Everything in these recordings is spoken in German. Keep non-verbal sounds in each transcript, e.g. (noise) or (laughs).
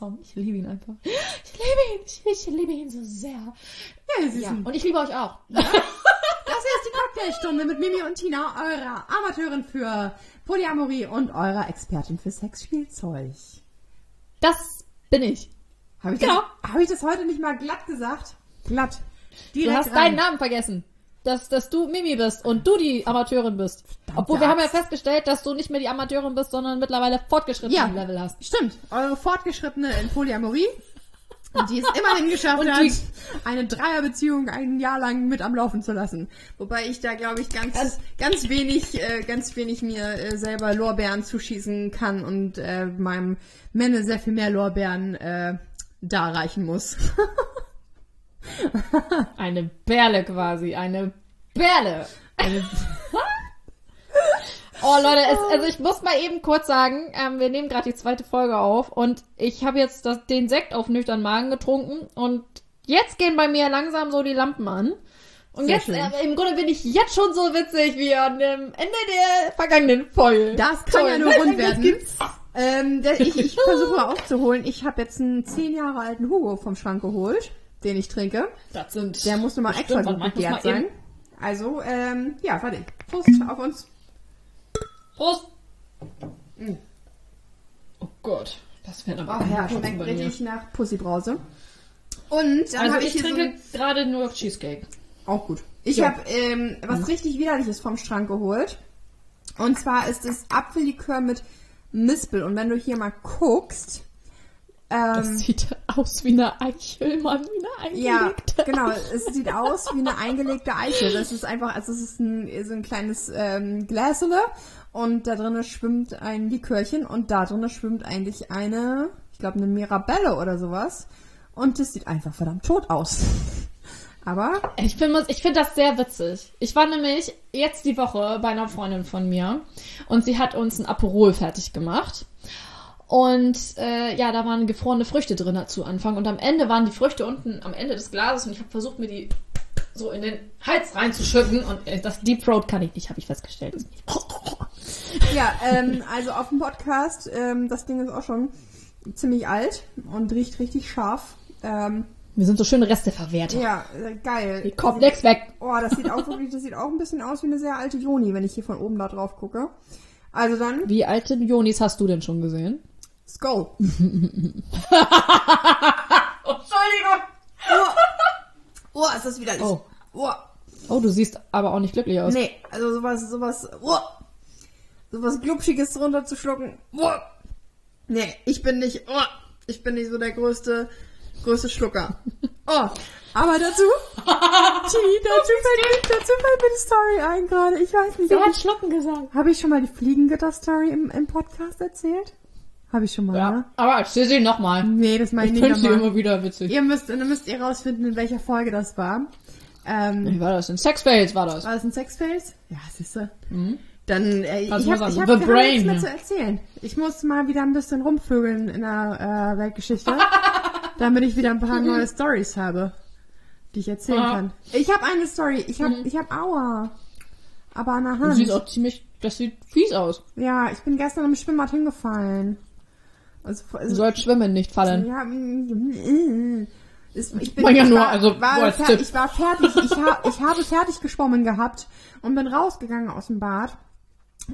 Song. Ich liebe ihn einfach. Ich liebe ihn. Ich, ich liebe ihn so sehr. Ja, das Ja. Und ich liebe euch auch. (laughs) Das hier ist die Cocktailstunde mit Mimi und Tina, eurer Amateurin für Polyamorie und eurer Expertin für Sexspielzeug. Das bin ich. Habe ich, Genau. das- hab ich das heute nicht mal glatt gesagt? Glatt. Du Direkt hast rein. deinen Namen vergessen. Dass, dass du Mimi bist und du die Amateurin bist. Obwohl wir haben ja festgestellt, dass du nicht mehr die Amateurin bist, sondern mittlerweile fortgeschrittenen Ja. Level hast. Stimmt, eure Fortgeschrittene in Polyamorie, (laughs) die es immerhin geschafft Und hat, die- eine Dreierbeziehung ein Jahr lang mit am Laufen zu lassen. Wobei ich da, glaube ich, ganz, ganz wenig, äh, ganz wenig mir äh, selber Lorbeeren zuschießen kann und äh, meinem Männer sehr viel mehr Lorbeeren äh, darreichen muss. (laughs) (laughs) Eine Perle quasi. Eine Perle. Eine (laughs) Oh Leute, es, also ich muss mal eben kurz sagen, ähm, wir nehmen gerade die zweite Folge auf und ich habe jetzt das, den Sekt auf nüchtern Magen getrunken und jetzt gehen bei mir langsam so die Lampen an. Und Sehr jetzt, äh, im Grunde bin ich jetzt schon so witzig wie an dem Ende der vergangenen Folge. Das kann Toll. ja nur rund (laughs) werden. gibt's? Ähm, ich ich versuche mal aufzuholen. Ich habe jetzt einen zehn Jahre alten Hugo vom Schrank geholt, den ich trinke. Das sind. Der muss nun mal extra gut warte gegärt sein. Also, ähm, ja, fertig. Prost auf uns. Prost! Oh Gott, das fällt aber Ach ja, schmeckt richtig nach Pussybrause. Und dann Also habe ich ich trinke so gerade nur Cheesecake. auch gut. Ich Ja. habe ähm, was richtig widerliches vom Schrank geholt. Und zwar ist es Apfellikör mit Mispel. Und wenn du hier mal guckst, Das ähm, sieht aus wie eine Eichel, Mann, wie eine ja, eingelegte. genau, es sieht aus wie eine eingelegte Eichel. Das ist einfach, also es ist ein, so ein kleines ähm, Gläsele und da drinnen schwimmt ein Likörchen und da drinnen schwimmt eigentlich eine, ich glaube eine Mirabelle oder sowas. Und das sieht einfach verdammt tot aus. (laughs) Aber Ich finde ich find das sehr witzig. Ich war nämlich jetzt die Woche bei einer Freundin von mir und sie hat uns ein Aperol fertig gemacht. Und äh, ja, da waren gefrorene Früchte drin zu Anfang. Und am Ende waren die Früchte unten am Ende des Glases und ich habe versucht, mir die so in den Hals reinzuschütten. Und äh, das Deep Throat kann ich nicht, habe ich festgestellt. (laughs) Ja, ähm, also auf dem Podcast, ähm, das Ding ist auch schon ziemlich alt und riecht richtig scharf. Ähm, Mir sind so schöne Reste verwehrt. ja, äh, geil. Die kommt nix weg. Oh, das sieht auch wirklich, das sieht auch ein bisschen aus wie eine sehr alte Joni, wenn ich hier von oben da drauf gucke. Also dann, Wie alte Jonis hast du denn schon gesehen? Skull. (laughs) Entschuldigung. Oh, ist das widerlich. Oh. Oh. Oh, du siehst aber auch nicht glücklich aus. Nee, also sowas, sowas, oh. sowas Glubschiges drunter zu schlucken. Oh. Nee, ich bin nicht, oh. ich bin nicht so der größte, größte Schlucker. (laughs) Oh. Aber dazu, (laughs) Gee, dazu fällt, mir, dazu fällt mir die Story ein gerade. Ich weiß nicht, Wer hat Schlucken gesagt? habe ich schon mal die Fliegengitter-Story im, im Podcast erzählt? Habe ich schon mal, Ja, ne? aber erzähl sie nochmal. Nee, das meine Ich ich finde nicht sie nochmal. immer wieder witzig. Ihr müsst, dann müsst ihr rausfinden, in welcher Folge das war. Ähm, Wie war das? In Sexfails war das. war das ein Sexface? Ja, siehst du. Dann, äh, ich habe mal ich hab, The Brain. nichts mehr zu erzählen. Ich muss mal wieder ein bisschen rumvögeln in der äh, Weltgeschichte, (laughs) damit ich wieder ein paar neue Stories habe, die ich erzählen Ja. kann. Ich habe eine Story. Ich habe, ich habe Aua. Aber an der Hand. siehst auch ziemlich, das sieht fies aus. Ja, ich bin gestern im Schwimmbad hingefallen. Also, Du also sollst schwimmen, nicht fallen. ja, mm, ist, ich bin, ja ich nur, war, also, war fer ich war fertig, ich, ha ich habe fertig geschwommen gehabt und bin rausgegangen aus dem Bad.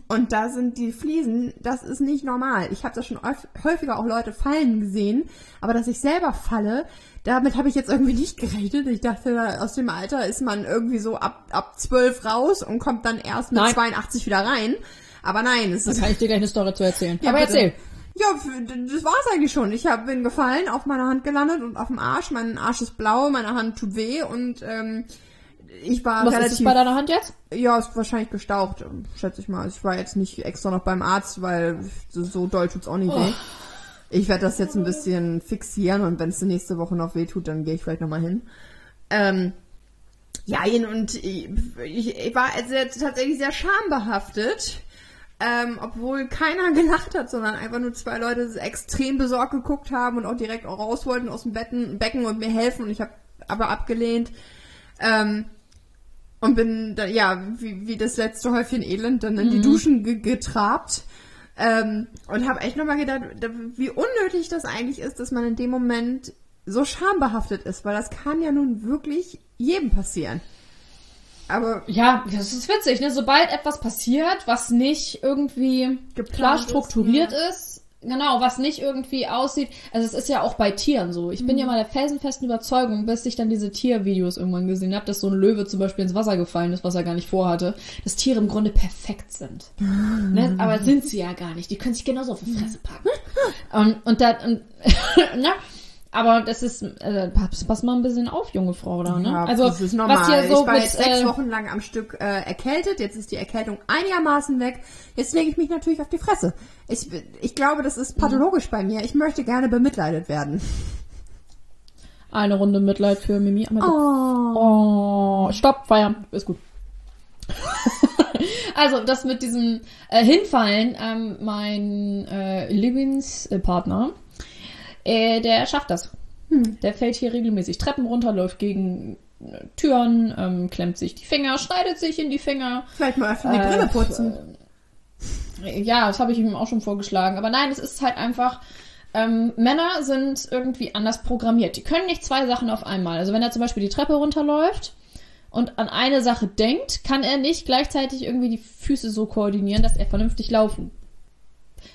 Und da sind die Fliesen, das ist nicht normal. Ich habe da schon häuf- häufiger auch Leute fallen gesehen, aber dass ich selber falle, damit habe ich jetzt irgendwie nicht gerechnet. Ich dachte, aus dem Alter ist man irgendwie so ab, ab 12 raus und kommt dann erst mit Nein. 82 wieder rein. Aber nein, es Da ist kann ich dir gleich eine Story zu erzählen. Ja, aber bitte. erzähl. Ja, das war's eigentlich schon. Ich hab, bin gefallen, auf meiner Hand gelandet und auf dem Arsch. Mein Arsch ist blau, meine Hand tut weh und ähm, ich war Was ist relativ... es bei deiner Hand jetzt? ja, ist wahrscheinlich gestaucht, schätze ich mal. Also Ich war jetzt nicht extra noch beim Arzt, weil so, so doll tut's auch nicht Oh. weh. Ich werde das jetzt ein bisschen fixieren und wenn es nächste Woche noch weh tut, dann gehe ich vielleicht nochmal hin. Ähm, ja, und ich, ich war sehr, tatsächlich sehr schambehaftet. Ähm, obwohl keiner (laughs) gelacht hat, sondern einfach nur zwei Leute extrem besorgt geguckt haben und auch direkt auch raus wollten aus dem Betten, Becken und mir helfen und ich habe aber abgelehnt. Ähm, und bin da, ja, wie, wie das letzte Häufchen Elend dann in die Duschen ge getrabt. Ähm, und habe echt nochmal gedacht, da- wie unnötig das eigentlich ist, dass man in dem Moment so schambehaftet ist, weil das kann ja nun wirklich jedem passieren. Aber Ja, das ist witzig, ne? Sobald etwas passiert, was nicht irgendwie Geplant klar ist, strukturiert ist, genau, was nicht irgendwie aussieht. Also es ist ja auch bei Tieren so. Ich Mhm. bin ja mal der felsenfesten Überzeugung, bis ich dann diese Tiervideos irgendwann gesehen habe, dass so ein Löwe zum Beispiel ins Wasser gefallen ist, was er gar nicht vorhatte, dass Tiere im Grunde perfekt sind. Ne? Aber sind sie ja gar nicht. Die können sich genauso auf die Fresse packen. und, und da, und, (laughs) ne? Aber das ist, äh, pass, pass mal ein bisschen auf, junge Frau da, ne? Ja, also, das ist normal. was hier so ich war mit, jetzt sechs äh, Wochen lang am Stück äh, erkältet. Jetzt ist die Erkältung einigermaßen weg. Jetzt lege ich mich natürlich auf die Fresse. Ich, ich glaube, das ist pathologisch bei mir. Ich möchte gerne bemitleidet werden. Eine Runde Mitleid für Mimi. Oh. Oh, stopp, feiern. Ist gut. (laughs) also, das mit diesem äh, Hinfallen, ähm, mein äh, Lieblingspartner, äh, der schafft das. Der fällt hier regelmäßig Treppen runter, läuft gegen äh, Türen, ähm, klemmt sich die Finger, schneidet sich in die Finger. Vielleicht mal öfter die Äh, Brille putzen. Ja, das habe ich ihm auch schon vorgeschlagen. Aber nein, es ist halt einfach, ähm, Männer sind irgendwie anders programmiert. Die können nicht zwei Sachen auf einmal. Also wenn er zum Beispiel die Treppe runterläuft und an eine Sache denkt, kann er nicht gleichzeitig irgendwie die Füße so koordinieren, dass er vernünftig laufen.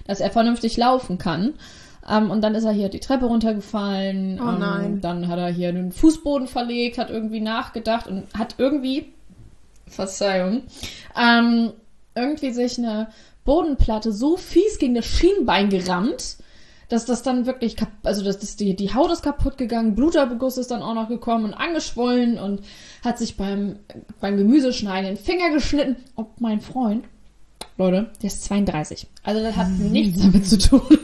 Dass er vernünftig laufen kann. Ähm, und dann ist er hier die Treppe runtergefallen. Oh ähm, nein. Dann hat er hier den Fußboden verlegt, hat irgendwie nachgedacht und hat irgendwie, Verzeihung, ähm, irgendwie sich eine Bodenplatte so fies gegen das Schienbein gerammt, dass das dann wirklich, also dass das die, die Haut ist kaputt gegangen, Bluterbeguss ist dann auch noch gekommen und angeschwollen und hat sich beim, beim Gemüseschneiden den Finger geschnitten. Und mein Freund, Leute, der ist 32. Also das hat nichts damit zu tun. (laughs)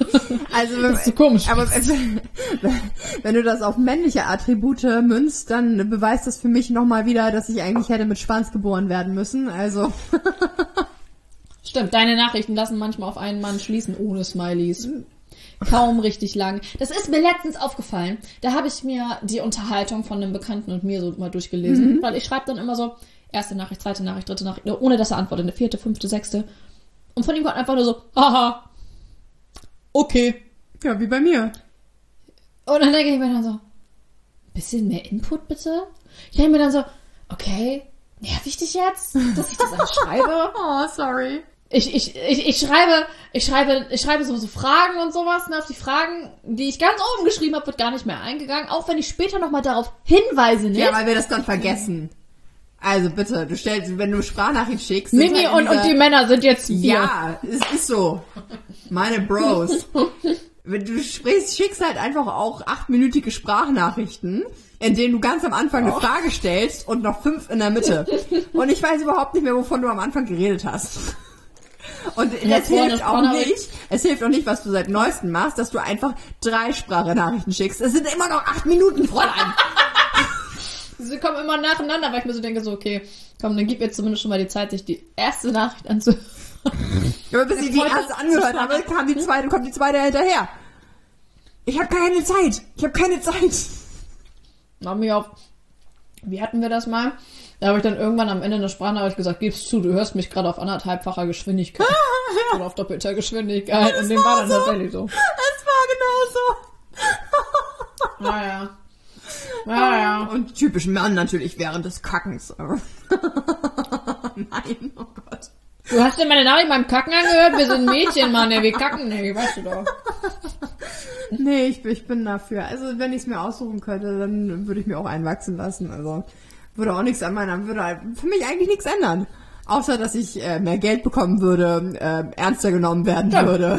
Also, Das ist so komisch. Aber (laughs) wenn, du das auf männliche Attribute münzt, dann beweist das für mich nochmal wieder, dass ich eigentlich hätte mit Schwanz geboren werden müssen. Also, (laughs) Stimmt, deine Nachrichten lassen manchmal auf einen Mann schließen ohne Smileys. Kaum richtig lang. Das ist mir letztens aufgefallen. Da habe ich mir die Unterhaltung von einem Bekannten und mir so mal durchgelesen, weil ich schreibe dann immer so erste Nachricht, zweite Nachricht, dritte Nachricht, ohne dass er antwortet, eine vierte, fünfte, sechste. Und von ihm kommt einfach nur so, haha, okay. ja, wie bei mir. Und dann denke ich mir dann so, bisschen mehr Input bitte? Ich denke mir dann so, okay, nerv ich dich jetzt, dass ich das alles schreibe? (laughs) Oh, sorry. Ich, ich, ich, ich schreibe, ich schreibe, ich schreibe so, so Fragen und sowas. Und auf die Fragen, die ich ganz oben geschrieben habe, wird gar nicht mehr eingegangen. Auch wenn ich später nochmal darauf hinweise, nicht? Ja, weil wir das dann vergessen. Also bitte, du stellst, wenn du Sprachnachricht schickst. Mimi halt und, und diese- die Männer sind jetzt hier. Ja, es ist so. Meine Bros. (laughs) Wenn du sprichst, schickst halt einfach auch achtminütige Sprachnachrichten, in denen du ganz am Anfang eine Frage stellst und noch fünf in der Mitte. (laughs) Und ich weiß überhaupt nicht mehr, wovon du am Anfang geredet hast. Und Ja, es vorne, hilft auch nicht, es hilft auch nicht, was du seit neuestem machst, dass du einfach drei Sprachnachrichten schickst. Es sind immer noch acht Minuten, Fräulein. (laughs) Sie kommen immer nacheinander, weil ich mir so denke, so, okay, komm, dann gib mir zumindest schon mal die Zeit, sich die erste Nachricht anzuhören. (laughs) Aber bis ich die erste angehört habe, kam die zweite, kommt die zweite hinterher. Ich habe keine Zeit. Ich habe keine Zeit. Mach mich auf. Wie hatten wir das mal? Da habe ich dann irgendwann am Ende eine Sprachnachricht gesagt, gib's zu, du hörst mich gerade auf anderthalbfacher Geschwindigkeit. (laughs) Oder auf doppelter Geschwindigkeit. Und dem war dann so. tatsächlich so. Es war genauso. Naja. Naja. Und typisch Mann natürlich während des Kackens. (laughs) Nein, oh Gott. Du hast dir meine Nachricht beim Kacken angehört? Wir sind Mädchen, Mann, ey, wir kacken nicht, weißt du doch. (laughs) Nee, ich, ich bin dafür. Also wenn ich es mir aussuchen könnte, dann würde ich mir auch einwachsen lassen. Also würde auch nichts an meiner, würde halt für mich eigentlich nichts ändern. Außer, dass ich äh, mehr Geld bekommen würde, äh, ernster genommen werden Ja. würde.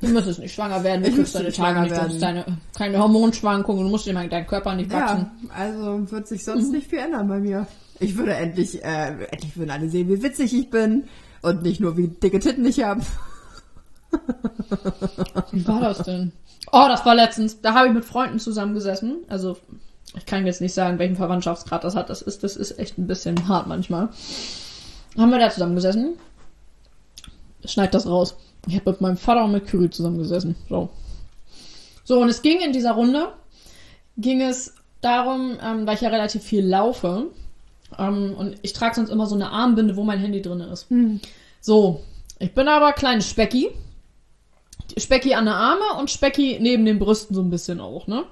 Du müsstest nicht schwanger werden, du Ich kriegst deine Tage nicht, du hast deine, keine Hormonschwankungen, du musst dir mal deinen Körper nicht wachsen. Ja, also wird sich sonst nicht viel ändern bei mir. Ich würde endlich, äh, endlich würden alle sehen, wie witzig ich bin und nicht nur wie dicke Titten ich habe. Wie war das denn? Oh, das war letztens. Da habe ich mit Freunden zusammengesessen. Also, ich kann jetzt nicht sagen, welchen Verwandtschaftsgrad das hat. Das ist, das ist echt ein bisschen hart manchmal. Haben wir da zusammengesessen? Schneid das raus. Ich habe mit meinem Vater und mit Kyrie zusammengesessen. So. So, und es ging in dieser Runde, ging es darum, ähm, weil ich ja relativ viel laufe, ähm, und ich trage sonst immer so eine Armbinde, wo mein Handy drin ist. So. Ich bin aber kleine Specki. Specki an der Arme und Specki neben den Brüsten so ein bisschen auch, ne?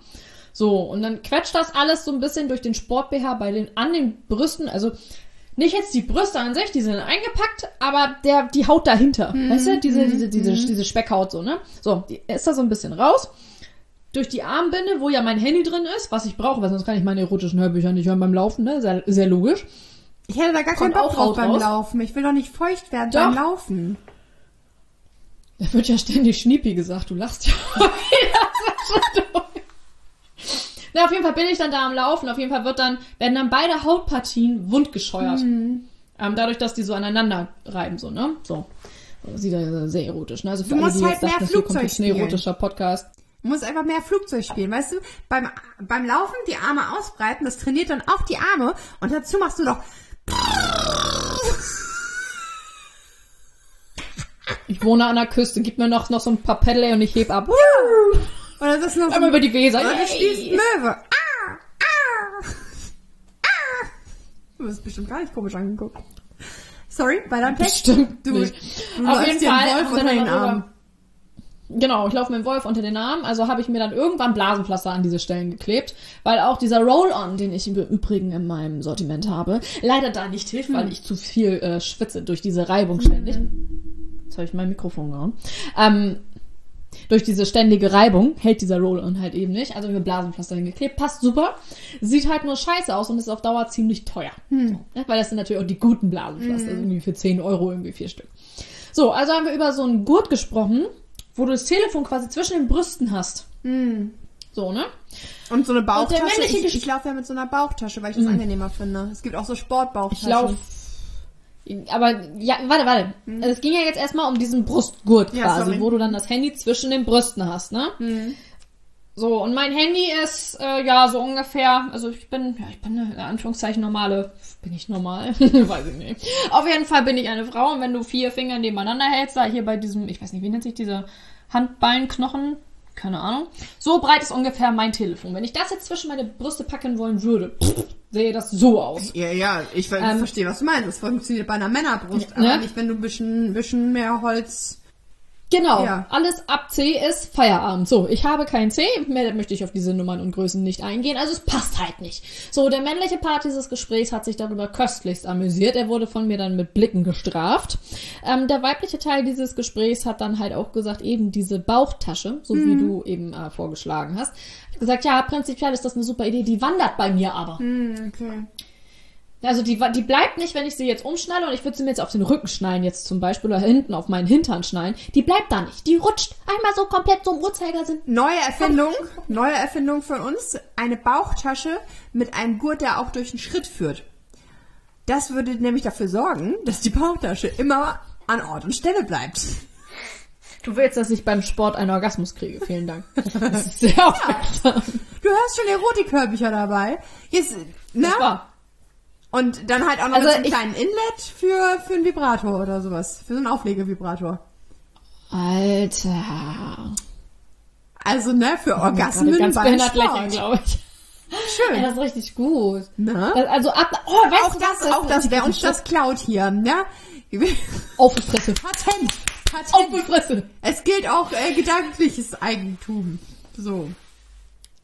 So, und dann quetscht das alles so ein bisschen durch den Sport-BH bei den, an den Brüsten, also nicht jetzt die Brüste an sich, die sind eingepackt, aber der, die Haut dahinter. Weißt du? Diese, diese, diese, diese Speckhaut so, ne? So, die ist da so ein bisschen raus. Durch die Armbinde, wo ja mein Handy drin ist, was ich brauche, weil sonst kann ich meine erotischen Hörbücher nicht hören beim Laufen, ne? Sehr, sehr logisch. Ich hätte da gar keinen Kommt Bock auch drauf beim raus. Laufen. Ich will doch nicht feucht werden Doch. beim Laufen. Da wird ja ständig Schniepi gesagt, du lachst ja. (laughs) Na, auf jeden Fall bin ich dann da am Laufen. Auf jeden Fall wird dann, werden dann beide Hautpartien wundgescheuert. Mhm. Ähm, dadurch, dass die so aneinander reiben, so, ne? So. Das sieht ja sehr erotisch, ne? Also für Du alle, musst die halt jetzt mehr dachten, Flugzeug jetzt ein erotischer Podcast. Du musst einfach mehr Flugzeug spielen, weißt du? Beim, beim Laufen die Arme ausbreiten, das trainiert dann auch die Arme und dazu machst du noch Ich wohne an der Küste, gib mir noch, noch so ein paar Pedale und ich heb ab. Oder das ist noch Einmal über die Weser. oder du spielst Möwe. Ah, ah, ah. Du bist bestimmt gar nicht komisch angeguckt. Sorry, bei deinem Text. Bestimmt Du, nicht. du Auf jeden Fall Wolf unter den Arm. Genau, ich laufe mit dem Wolf unter den Arm, also habe ich mir dann irgendwann Blasenpflaster an diese Stellen geklebt, weil auch dieser Roll-On, den ich im Übrigen in meinem Sortiment habe, leider da nicht hilft, weil ich zu viel äh, schwitze durch diese Reibung ständig. Jetzt habe ich mein Mikrofon gehauen. Ähm, durch diese ständige Reibung hält dieser Roll-On halt eben nicht. Also mit Blasenpflaster hingeklebt. Passt super. Sieht halt nur scheiße aus und ist auf Dauer ziemlich teuer. So, ne? Weil das sind natürlich auch die guten Blasenpflaster. Also irgendwie für 10 Euro irgendwie vier Stück. So, also haben wir über so einen Gurt gesprochen, wo du das Telefon quasi zwischen den Brüsten hast. So, ne? Und so eine Bauchtasche. Ich, ich laufe ja mit so einer Bauchtasche, weil ich das angenehmer finde. Es gibt auch so Sportbauchtaschen. Ich laufe. Aber ja, warte, warte. Es ging ja jetzt erstmal um diesen Brustgurt Ja, quasi, sorry. wo du dann das Handy zwischen den Brüsten hast, ne? So, und mein Handy ist äh, ja so ungefähr, also ich bin, ja, ich bin eine in Anführungszeichen normale, bin ich normal? (laughs) Weiß ich nicht. Auf jeden Fall bin ich eine Frau und wenn du vier Finger nebeneinander hältst, da hier bei diesem, ich weiß nicht, wie nennt sich dieser Handballenknochen? Keine Ahnung. So breit ist ungefähr mein Telefon. Wenn ich das jetzt zwischen meine Brüste packen wollen würde, sähe das so aus. Ja, ja, ich ver- Ähm, verstehe, was du meinst. Das funktioniert bei einer Männerbrust, Ne? aber nicht, wenn du ein bisschen, bisschen mehr Holz. Genau, Ja. alles ab C ist Feierabend. So, ich habe kein C, mehr möchte ich auf diese Nummern und Größen nicht eingehen, also es passt halt nicht. So, der männliche Part dieses Gesprächs hat sich darüber köstlichst amüsiert. Er wurde von mir dann mit Blicken gestraft. Ähm, der weibliche Teil dieses Gesprächs hat dann halt auch gesagt, eben diese Bauchtasche, so wie du eben äh, vorgeschlagen hast. Ich hab gesagt, ja, prinzipiell ist das eine super Idee, die wandert bei mir aber. Hm, okay. Also die, die bleibt nicht, wenn ich sie jetzt umschnalle und ich würde sie mir jetzt auf den Rücken schnallen jetzt zum Beispiel oder hinten auf meinen Hintern schnallen. Die bleibt da nicht. Die rutscht einmal so komplett so im Uhrzeigersinn. Neue Erfindung, neue Erfindung von uns. Eine Bauchtasche mit einem Gurt, der auch durch den Schritt führt. Das würde nämlich dafür sorgen, dass die Bauchtasche immer an Ort und Stelle bleibt. Du willst, dass ich beim Sport einen Orgasmus kriege. Vielen Dank. Das ist sehr aufmerksam. Du hast schon Erotikhörbücher dabei. Jetzt, ne? Das. Und dann halt auch noch Also so einem ich- kleinen Inlet für, für einen Vibrator oder sowas. Für so einen Auflegevibrator. Alter. Also, ne, für Gerade Orgasmen ganz beim behindert lächeln, Sport. glaube ich. Schön. Ja, das ist richtig gut. Das- Also ab, oh, weißt auch du das, was? auch das, wer uns das klaut hier, ne? Auf die Fresse. Patent. Auf die Patent. Fresse. Es gilt auch äh, gedankliches Eigentum. So.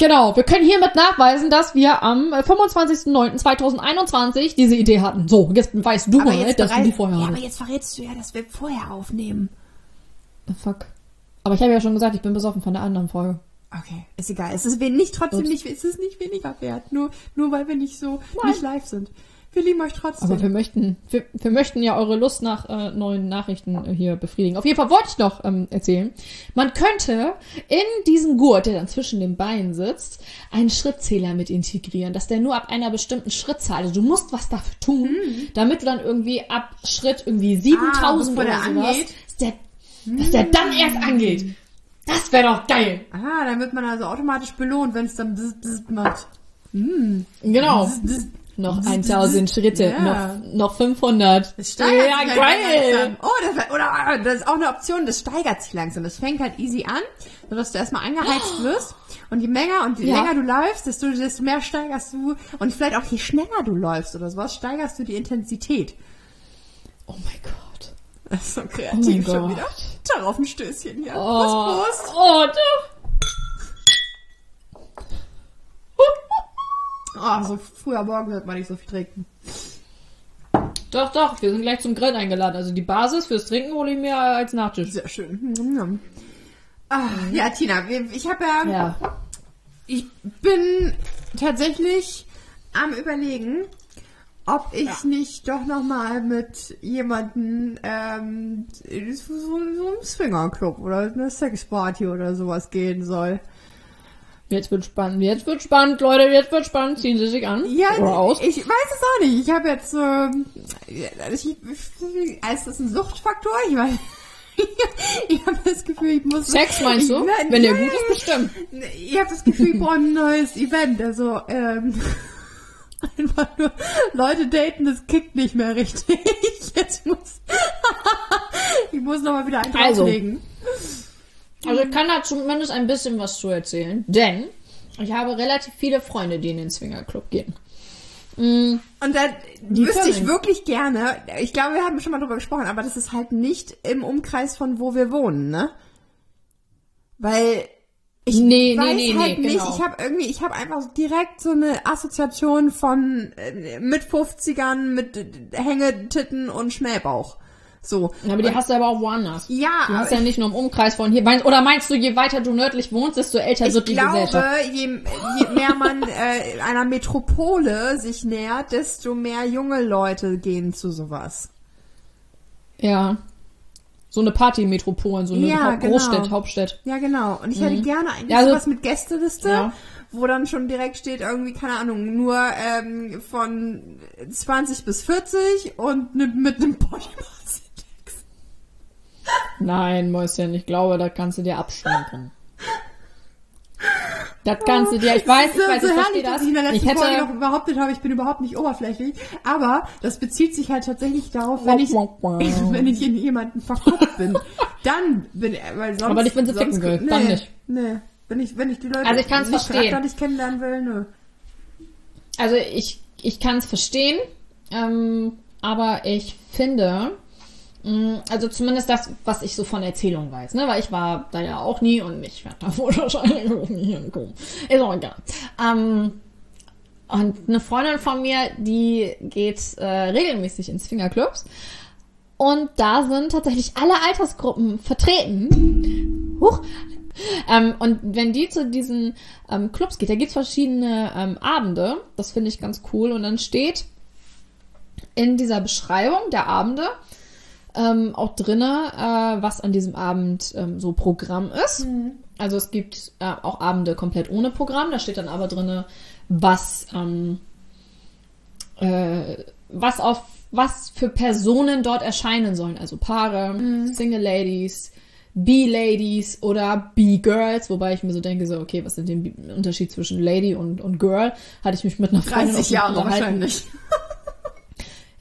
Genau, wir können hiermit nachweisen, dass wir am äh, 25.09.2021 diese Idee hatten. So, jetzt weißt du Aber mal, dass bereit- die vorher ja, hatten. aber jetzt verrätst du ja, dass wir vorher aufnehmen. Fuck. Aber ich habe ja schon gesagt, ich bin besoffen von der anderen Folge. Okay, ist egal. Es ist nicht trotzdem Ups. nicht, es ist nicht weniger wert. Nur, nur weil wir nicht so, nicht live sind. Wir lieben euch trotzdem. Aber wir möchten, wir, wir möchten ja eure Lust nach äh, neuen Nachrichten äh, hier befriedigen. Auf jeden Fall wollte ich noch ähm, erzählen, man könnte in diesen Gurt, der dann zwischen den Beinen sitzt, einen Schrittzähler mit integrieren, dass der nur ab einer bestimmten Schrittzahl, also du musst was dafür tun, damit du dann irgendwie ab Schritt irgendwie 7000 Ah, oder der sowas, angeht? dass der, dass der dann erst angeht. Das wäre doch geil. ah, dann wird man also automatisch belohnt, wenn es dann bzz, bzz macht. Genau. Bzz, bzz. Noch 1000 Schritte, Ja. noch, noch 500. Das steigert ja, sich halt geil. langsam. Oh, das, oder, ah, das ist auch eine Option, das steigert sich langsam. Das fängt halt easy an, sodass du erstmal angeheizt wirst. Und je länger und je Ja. länger du läufst, desto, desto mehr steigerst du. Und vielleicht auch je schneller du läufst oder sowas, steigerst du die Intensität. Oh mein Gott. Das ist so Oh kreativ mein schon Gott. wieder. Darauf ein Stößchen hier. Oh, Prost, Prost. oh, du. Oh, so früher morgen wird man nicht so viel trinken. Doch, doch, wir sind gleich zum Grillen eingeladen. Also die Basis fürs Trinken hole ich mir als Nachtisch. Sehr schön. Ah, ja, Tina, ich habe ja, Ja. ich bin tatsächlich am überlegen, ob ich nicht doch noch mal mit jemandem ähm, in so, so einem Swingerclub oder eine Sexparty oder sowas gehen soll. Jetzt wird spannend, jetzt wird spannend, Leute, jetzt wird spannend. Ziehen Sie sich an. Ja, Oder aus. ich weiß es auch nicht. Ich habe jetzt, ähm, ich, ich, ist das ein Suchtfaktor? Ich weiß. (laughs) ich habe das Gefühl, ich muss. Sex meinst du? Nein, Wenn der gut ist, bestimmt. Ich habe das Gefühl, ich brauche ein neues Event. Also, ähm, (laughs) einfach nur Leute daten, das kickt nicht mehr richtig. Jetzt muss. (laughs) ich muss nochmal wieder einen Also. drauflegen. Also ich kann da zumindest ein bisschen was zu erzählen, denn ich habe relativ viele Freunde, die in den Swingerclub gehen. Mm, Und da Die wüsste ich wirklich gerne, ich glaube, wir haben schon mal drüber gesprochen, aber das ist halt nicht im Umkreis von wo wir wohnen, ne? Weil ich Nee, nee, weiß nee, halt nee, nicht, genau. ich habe irgendwie, ich habe einfach direkt so eine Assoziation von äh, mit 50ern, mit Hängetitten und Schnellbauch. So. aber die hast du aber auch woanders. Ja, Die hast ja nicht nur im Umkreis von hier. Meinst- Oder meinst du, je weiter du nördlich wohnst, desto älter ich wird die glaube, Gesellschaft? je, je mehr man (laughs) äh, einer Metropole sich nähert, desto mehr junge Leute gehen zu sowas. Ja. So eine Partymetropole, so eine Ja, Haupt- genau. Großstadt, Hauptstadt. Ja, genau. Und ich hätte gerne eigentlich Ja, also- sowas mit Gästeliste, Ja. wo dann schon direkt steht, irgendwie, keine Ahnung, nur ähm, von 20 bis 40 und mit einem Bodymass. Nein, Mäuschen, ich glaube, das kannst du dir abschminken. Das kannst du dir, ich weiß, ich weiß, ich verstehe das. dass ich in der letzten Ich hätte, Folge noch behauptet habe, ich bin überhaupt nicht oberflächlich. Aber das bezieht sich halt tatsächlich darauf, wenn ich, (laughs) wenn ich in jemanden verguckt bin. Dann bin ich, weil sonst... Aber nicht, wenn sie ficken will, nee, dann nicht. Nee, wenn ich, wenn ich die Leute Also ich kann's nicht verstehen. kennenlernen will, nö. also ich, ich kann es verstehen, ähm, aber ich finde, also zumindest das, was ich so von Erzählungen weiß, ne, weil ich war da ja auch nie und ich werde da (laughs) wahrscheinlich auch nie hinkommen. Ist auch egal. Ähm, und eine Freundin von mir, die geht äh, regelmäßig ins Fingerclubs. Und da sind tatsächlich alle Altersgruppen vertreten. Huch. Ähm, und wenn die zu diesen ähm, Clubs geht, da gibt's verschiedene ähm, Abende. Das finde ich ganz cool. Und dann steht in dieser Beschreibung der Abende ähm, auch drinne, äh, was an diesem Abend ähm, so Programm ist. Also es gibt äh, auch Abende komplett ohne Programm. Da steht dann aber drinne, was ähm, äh, was auf was für Personen dort erscheinen sollen. Also Paare, Single Ladies, B-Ladies oder B-Girls, wobei ich mir so denke, so, okay, was ist denn der Unterschied zwischen Lady und, und Girl? Hatte ich mich mit einer Freundin 30 Jahre unterhalten. wahrscheinlich.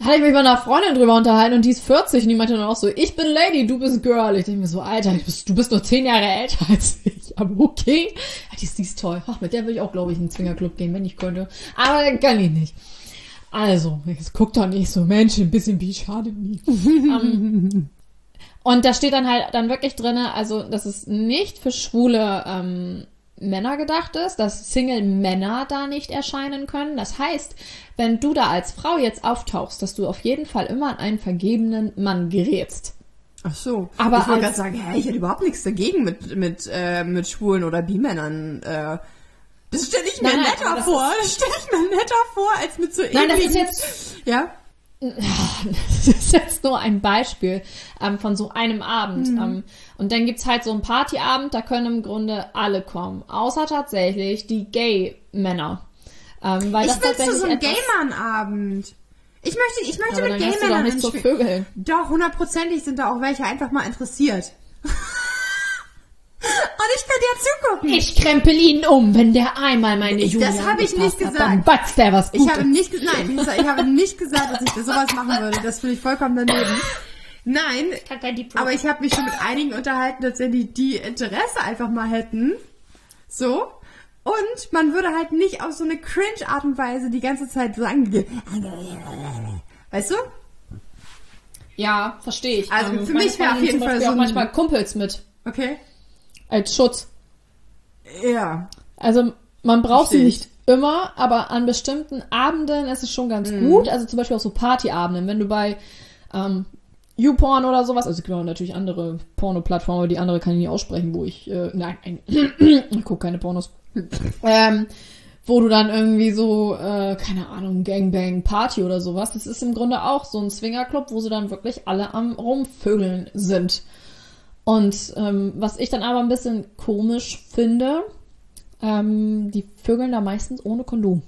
Hatte ich mich mit einer Freundin drüber unterhalten und die ist 40 und die meinte dann auch so, ich bin Lady, du bist Girl. Ich denke mir so, Alter, du bist, du bist nur 10 Jahre älter (laughs) als ich. Aber okay. Die ist, die ist toll. Ach, mit der würde ich auch, glaube ich, in den Zwingerclub gehen, wenn ich könnte. Aber kann ich nicht. Also, jetzt guckt doch nicht so, Mensch, ein bisschen wie schadet nie. (laughs) ähm, und da steht dann halt dann wirklich drinne, also, dass es nicht für schwule ähm, Männer gedacht ist, dass Single-Männer da nicht erscheinen können. Das heißt, wenn du da als Frau jetzt auftauchst, dass du auf jeden Fall immer an einen vergebenen Mann gerätst. Ach so. Aber ich wollte gerade sagen, hä, ich hätte überhaupt nichts dagegen mit, mit, äh, mit Schwulen oder Bi-Männern. Äh, das stelle ich mir Nein, nein, netter vor. Das stelle ich mir netter vor, als mit so Nein, das ist jetzt, Ja? (laughs) das ist jetzt nur ein Beispiel ähm, von so einem Abend. Ähm, und dann gibt's halt so einen Partyabend, da können im Grunde alle kommen. Außer tatsächlich die Gay-Männer. Ähm, weil Ich das will zu so einem Gay-Mann-Abend. Ich möchte, ich möchte Aber mit Gay-Männern nicht so ins- Vögeln. Doch, hundertprozentig sind da auch welche einfach mal interessiert. (laughs) Und ich könnte ja zugucken. Ich krempel ihn um, wenn der einmal meine Ich- Julia das habe ich nicht hat, gesagt. Dann batzt der was Ich Gutes. habe nicht gesagt, nein, ich habe nicht gesagt, dass ich sowas machen würde. Das finde ich vollkommen daneben. Nein, aber ich habe mich schon mit einigen unterhalten, tatsächlich, die Interesse einfach mal hätten. So. Und man würde halt nicht auf so eine Cringe-Art und Weise die ganze Zeit so ange... Weißt du? Ja, verstehe ich. Also für meine mich wäre auf jeden Fall so auch manchmal Kumpels mit Okay. als Schutz. Ja. Also man braucht sie Versteh ich. nicht immer, aber an bestimmten Abenden ist es schon ganz Mhm. gut. Also zum Beispiel auch so Partyabenden, wenn du bei ähm, YouPorn oder sowas, also es gibt auch natürlich andere Porno-Plattformen, die andere kann ich nicht aussprechen, wo ich, äh, nein, ein, (clears throat) ich gucke keine Pornos. (laughs) ähm, wo du dann irgendwie so, äh, keine Ahnung, Gangbang Party oder sowas. Das ist im Grunde auch so ein Swingerclub, wo sie dann wirklich alle am Rumvögeln sind. Und ähm, was ich dann aber ein bisschen komisch finde, ähm, die vögeln da meistens ohne Kondom.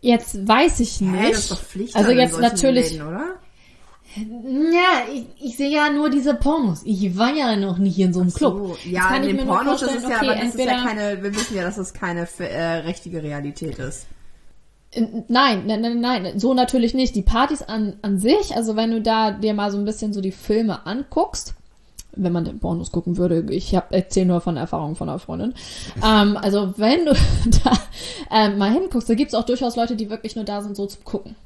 Jetzt weiß ich nicht. Mm. Hä, das ist doch Pflicht. also jetzt natürlich. Läden, oder? Ja, ich, ich sehe ja nur diese Pornos. Ich war ja noch nicht in so einem Club. So, Jetzt ja, in den Pornos, ist ja, okay, aber das ist ja keine, wir wissen ja, dass das keine äh, richtige Realität ist. Nein, nein, nein, nein, so natürlich nicht. Die Partys an, an sich, also wenn du da dir mal so ein bisschen so die Filme anguckst, wenn man den Pornos gucken würde, ich hab erzähle nur von Erfahrungen von einer Freundin. ähm, also wenn du (laughs) da ähm, mal hinguckst, da gibt's auch durchaus Leute, die wirklich nur da sind, so zum Gucken.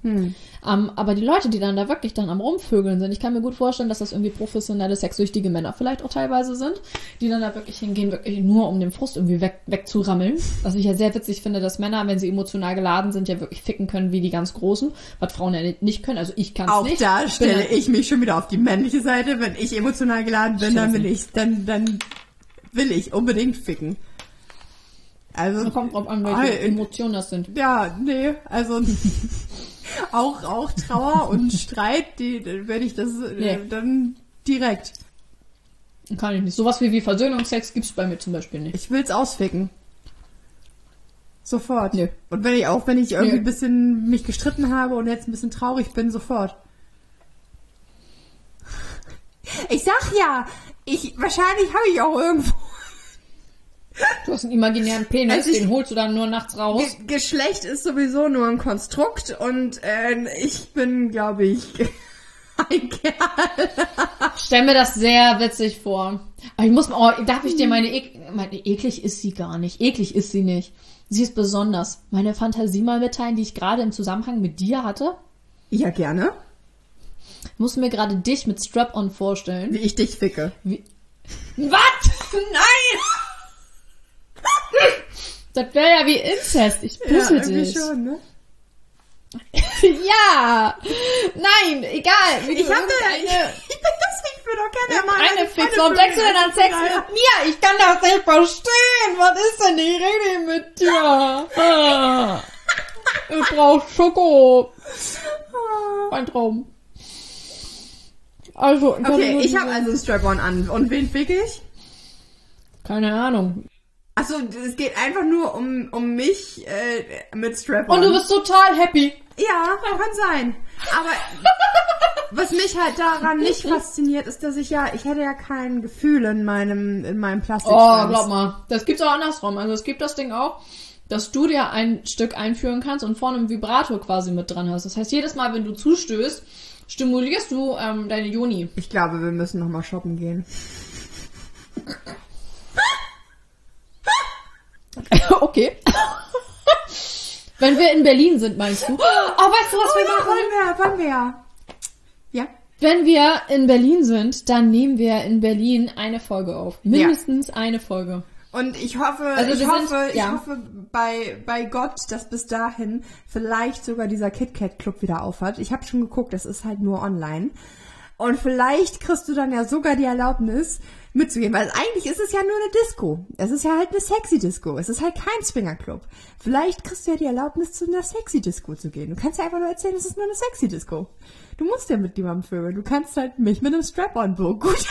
Ähm, aber die Leute, die dann da wirklich dann am Rumvögeln sind, ich kann mir gut vorstellen, dass das irgendwie professionelle, sexsüchtige Männer vielleicht auch teilweise sind, die dann da wirklich hingehen, wirklich nur um den Frust irgendwie weg, wegzurammeln. Was ich ja sehr witzig finde, dass Männer, wenn sie emotional geladen sind, ja wirklich ficken können wie die ganz Großen, was Frauen ja nicht können. Also ich kann es Auch nicht. da Bin stelle ich mich schon wieder auf die männliche Seite. Wenn ich emotional geladen bin, dann will ich, dann, dann will ich unbedingt ficken. Also, Kommt drauf an, welche Ah, Emotionen das sind. ja, nee, also (laughs) auch, auch Trauer und Streit, die, dann werde ich das äh, Nee. dann direkt. Kann ich nicht. Sowas wie, wie Versöhnungsex gibt's bei mir zum Beispiel nicht. Ich will's ausficken. Sofort. Nö. Und wenn ich auch, wenn ich irgendwie Nö. ein bisschen mich gestritten habe und jetzt ein bisschen traurig bin, sofort. Ich sag ja, ich wahrscheinlich habe ich auch irgendwo Du hast einen imaginären Penis, Also ich- den holst du dann nur nachts raus. Ge Geschlecht ist sowieso nur ein Konstrukt und äh, ich bin, glaube ich, (laughs) ein Kerl. Stell mir das sehr witzig vor. Aber ich muss, oh, darf ich dir meine, ek meine, eklig ist sie gar nicht. Eklig ist sie nicht. Sie ist besonders. Meine Fantasie mal mitteilen, die ich gerade im Zusammenhang mit dir hatte. Ja, gerne. Ich muss mir gerade dich mit Strap-on vorstellen. Wie ich dich ficke. Wie Was? Nein! Das wäre ja wie Inzest. Ich bitte irgendwie dich. schon, ne? (laughs) Ja! Nein, egal. Wie Ich habe irgendeine- (laughs) ich bin das nicht für doch keine Mann. Eine Fix. Warum denkst du denn an Sex mit mir? Ich kann das nicht verstehen. Was ist denn die Rede mit dir? Ah. (laughs) Ich brauch Schoko. Mein Traum. Also, Okay, ich habe also ein Strap-on an. Und wen fick ich? Keine Ahnung. Achso, es geht einfach nur um, um mich äh, mit Strap-on. Und du bist total happy. Ja, kann sein. Aber (laughs) was mich halt daran nicht fasziniert, ist, dass ich ja, ich hätte ja kein Gefühl in meinem, in meinem Oh, Plastikschwanz. glaub mal. Das gibt's auch andersrum. Also es gibt das Ding auch, dass du dir ein Stück einführen kannst und vorne einen Vibrator quasi mit dran hast. Das heißt, jedes Mal, wenn du zustößt, stimulierst du ähm, deine Juni. Ich glaube, wir müssen nochmal shoppen gehen. (laughs) okay. wenn wir in Berlin sind, meinst du? Oh, weißt du, was wir machen? wollen wir, wollen wir ja. Ja? Wenn wir in Berlin sind, dann nehmen wir in Berlin eine Folge auf. Mindestens eine Folge. Und ich hoffe, Also ich wir sind- hoffe, ich ja. hoffe bei, bei Gott, dass bis dahin vielleicht sogar dieser KitKat Club wieder aufhat. Ich habe schon geguckt, das ist halt nur online. Und vielleicht kriegst du dann ja sogar die Erlaubnis mitzugehen, weil eigentlich ist es ja nur eine Disco. Es ist ja halt eine sexy Disco. Es ist halt kein Swingerclub. Vielleicht kriegst du ja die Erlaubnis, zu einer sexy Disco zu gehen. Du kannst ja einfach nur erzählen, es ist nur eine sexy Disco. Du musst ja mit jemandem vögeln. Du kannst halt mich mit einem Strap-on so gut.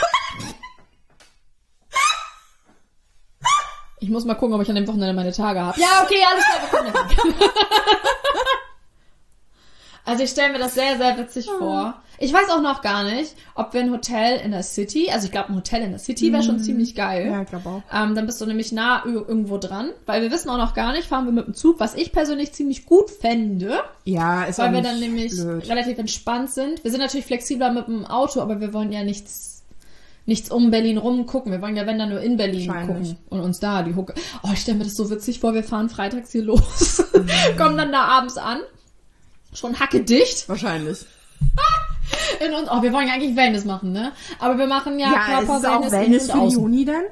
Ich muss mal gucken, ob ich an dem Wochenende meine Tage habe. Ja, okay, alles klar, wir kommen hin. (laughs) Also ich stelle mir das sehr, sehr witzig vor. Ich weiß auch noch gar nicht, ob wir ein Hotel in der City, also ich glaube ein Hotel in der City wäre schon ziemlich geil. Ja, ich glaube auch. Ähm, dann bist du nämlich nah irgendwo dran, weil wir wissen auch noch gar nicht, fahren wir mit dem Zug, was ich persönlich ziemlich gut fände, Ja, ist weil auch wir dann nämlich blöd. relativ entspannt sind. Wir sind natürlich flexibler mit dem Auto, aber wir wollen ja nichts, nichts um Berlin rum gucken. Wir wollen ja, wenn dann nur in Berlin gucken und uns da die Hucke. Oh, ich stelle mir das so witzig vor, wir fahren freitags hier los, Mhm. (laughs) kommen dann da abends an, schon hacke dicht. Wahrscheinlich. (laughs) in uns. Oh, wir wollen ja eigentlich Wellness machen, ne? Aber wir machen ja, Ja, ist es auch Wellness für außen. Juni dann?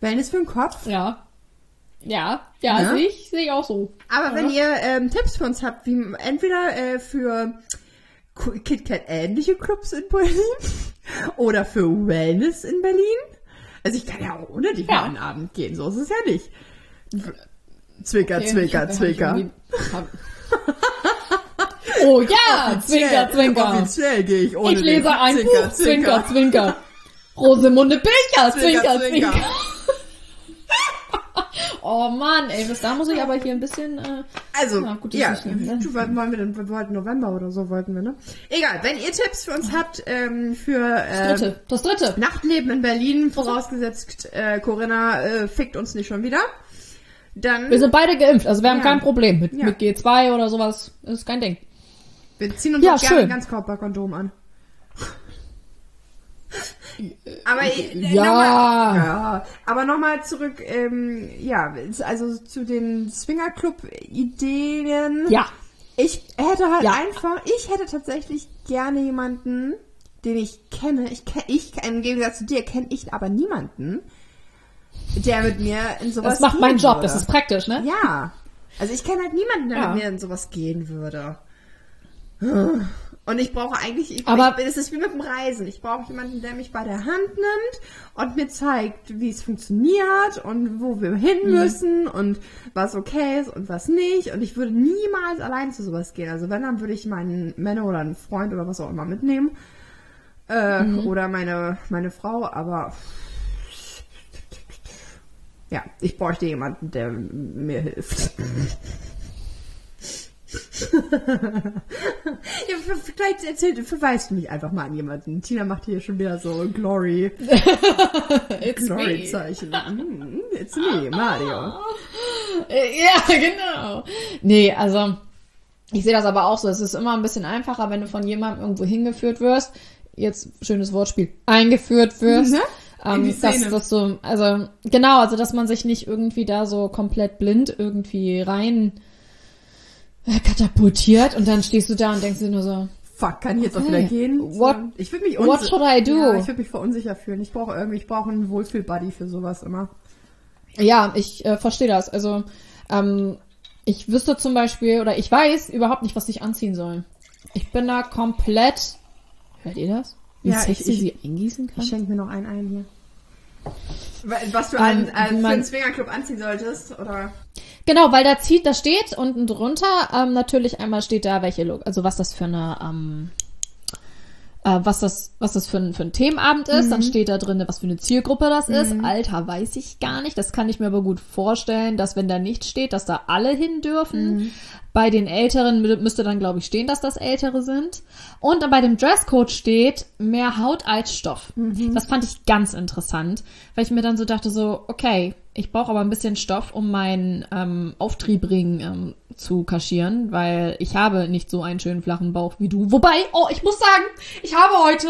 Wellness für den Kopf? Ja. Ja, ja, Ja? sehe ich, sehe ich auch so. Aber wenn ihr ähm, Tipps für uns habt, wie entweder äh, für KitKat ähnliche Clubs in Berlin oder für Wellness in Berlin. Also ich kann ja auch ohne dich Ja. mal einen Abend gehen, so ist es ja nicht. Zwinker, Okay, Zwinker, ich hab- Zwinker. irgendwie- hab- (laughs) Oh ja, Zwinker, Zwinker. Offiziell gehe ich ohne Ich lese ein Buch, Zwinker, Zwinker. Rosemunde Pilcher, Zwinker, Zwinker, Zwinker. Oh Mann, ey, bis da muss ich aber hier ein bisschen, äh, Also, Ja, gut, das ja, nicht ne? du, wollen wir denn, wir wollten November oder so, wollten wir, ne? Egal, wenn ihr Tipps für uns habt, ähm, für, äh, dritte, das dritte. Nachtleben in Berlin, vorausgesetzt, äh, Corinna äh, fickt uns nicht schon wieder. Dann Wir sind beide geimpft, also wir haben Ja. kein Problem mit, Ja. mit G2 oder sowas, ist kein Ding. wir ziehen uns Ja, auch gerne schön. ein Ganzkörperkondom an. Aber äh, Ja. nochmal, ja, aber nochmal zurück, ähm, ja, also zu den Swingerclub-Ideen. Ja. Ich hätte halt Ja. einfach, ich hätte tatsächlich gerne jemanden, den ich kenne. Ich kenne, ich im Gegensatz zu dir kenne ich aber niemanden, der mit mir in sowas Das macht meinen Job, würde. das ist praktisch, ne? Ja. Also ich kenne halt niemanden, der Ja. mit mir in sowas gehen würde. Und ich brauche eigentlich, ich, Aber- es ist wie mit dem Reisen. Ich brauche jemanden, der mich bei der Hand nimmt und mir zeigt, wie es funktioniert und wo wir hin Mhm. müssen und was okay ist und was nicht. Und ich würde niemals allein zu sowas gehen. Also wenn, dann würde ich meinen Männer oder einen Freund oder was auch immer mitnehmen. Äh, Mhm. Oder meine, meine Frau, aber ja, ich bräuchte jemanden, der mir hilft. (laughs) ja, vielleicht erzählt, verweist du mich einfach mal an jemanden. Tina macht hier schon wieder so Glory. (laughs) Glory-Zeichen. Mm, It's me, Mario. (laughs) Ja, genau. Nee, also ich sehe das aber auch so. Es ist immer ein bisschen einfacher, wenn du von jemandem irgendwo hingeführt wirst. Jetzt schönes Wortspiel. Eingeführt wirst. Mhm. Ähm, dass Szene. das so, also genau, also dass man sich nicht irgendwie da so komplett blind irgendwie rein katapultiert und dann stehst du da und denkst dir nur so, Fuck, kann ich jetzt auch wieder gehen? What- ich würde mich what should I do? Ja, ich würde mich verunsicher fühlen. Ich brauche irgendwie, ich brauche einen Wohlfühl-Buddy für sowas immer. Ja, ich äh, verstehe das. Also, ähm, ich wüsste zum Beispiel, oder ich weiß überhaupt nicht, was ich anziehen soll. Ich bin da komplett. Hört ihr das? Wie Ja, sexy ich- ich- sie eingießen kann? Ich schenke mir noch einen ein hier. Was du Ähm, an, an, für einen Swingerclub anziehen solltest, oder? Genau, weil da zieht, da steht unten drunter, ähm, natürlich einmal steht da, welche also was das für eine, ähm, äh, was das, was das für ein, für ein Themenabend ist. Mhm. Dann steht da drin, was für eine Zielgruppe das ist. Alter, weiß ich gar nicht. Das kann ich mir aber gut vorstellen, dass wenn da nicht steht, dass da alle hin dürfen. Mhm. Bei den Älteren mü- müsste dann, glaube ich, stehen, dass das Ältere sind. Und bei dem Dresscode steht mehr Haut als Stoff. Mhm. Das fand ich ganz interessant, weil ich mir dann so dachte, so, okay, ich brauche aber ein bisschen Stoff, um meinen ähm, Auftriebring ähm, zu kaschieren, weil ich habe nicht so einen schönen flachen Bauch wie du. Wobei, oh, ich muss sagen, ich habe heute,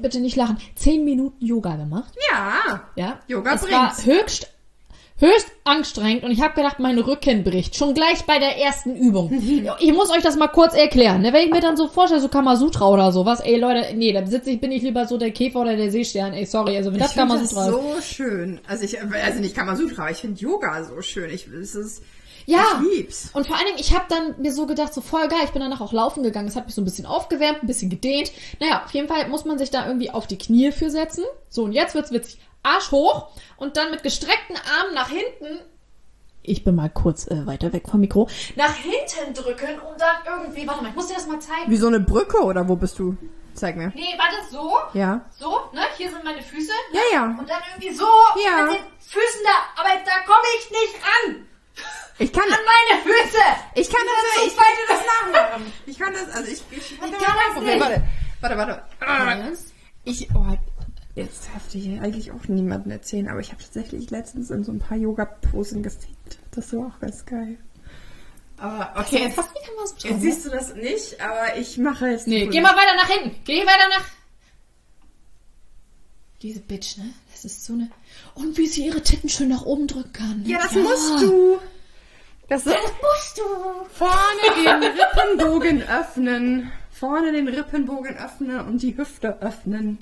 bitte nicht lachen, zehn Minuten Yoga gemacht. Ja. Ja. Yoga es war bringt's. höchst höchst anstrengend und ich habe gedacht, mein Rücken bricht. Schon gleich bei der ersten Übung. (laughs) ich muss euch das mal kurz erklären. Ne? Wenn ich mir dann so vorstelle, so Kamasutra oder sowas, ey Leute, nee, da sitze ich, bin ich lieber so der Käfer oder der Seestern. Ey, sorry, also wenn das ich finde das Kamasutra ist. so schön. Also ich, also nicht Kamasutra, aber ich finde Yoga so schön. Ich, es ist, Ja. ich lieb's. Und vor allen Dingen, ich habe dann mir so gedacht, so voll geil, ich bin danach auch laufen gegangen. Das hat mich so ein bisschen aufgewärmt, ein bisschen gedehnt. Naja, auf jeden Fall muss man sich da irgendwie auf die Knie für setzen. So, und jetzt wird's witzig. Arsch hoch und dann mit gestreckten Armen nach hinten. Ich bin mal kurz äh, weiter weg vom Mikro. Nach hinten drücken und dann irgendwie, warte mal, ich muss dir das mal zeigen. Wie so eine Brücke oder wo bist du? Zeig mir. Nee, warte, so. Ja. So, ne? Hier sind meine Füße. Ne? Ja, ja. Und dann irgendwie so Ja. mit den Füßen da. Aber da komme ich nicht ran. Ich kann, An meine Füße. ich kann das, so ich kann das nachmachen. Ich kann das, also ich, ich, kann kein das Problem. nicht. Warte, warte, warte. Ich, oh, jetzt darf ich eigentlich auch niemandem erzählen, aber ich habe tatsächlich letztens in so ein paar Yoga-Posen gesehen. Das war auch ganz geil. Aber okay, jetzt, Fast wie Kamasutra, jetzt ne? siehst du das nicht, aber ich mache jetzt. Nee, geh mal weiter nach hinten. Geh weiter nach. Diese Bitch, ne? Das ist so eine. Und wie sie ihre Titten schön nach oben drücken kann. ne? Ja, das musst du. Das Das musst du. vorne den Rippenbogen öffnen. Vorne den Rippenbogen öffnen und die Hüfte öffnen.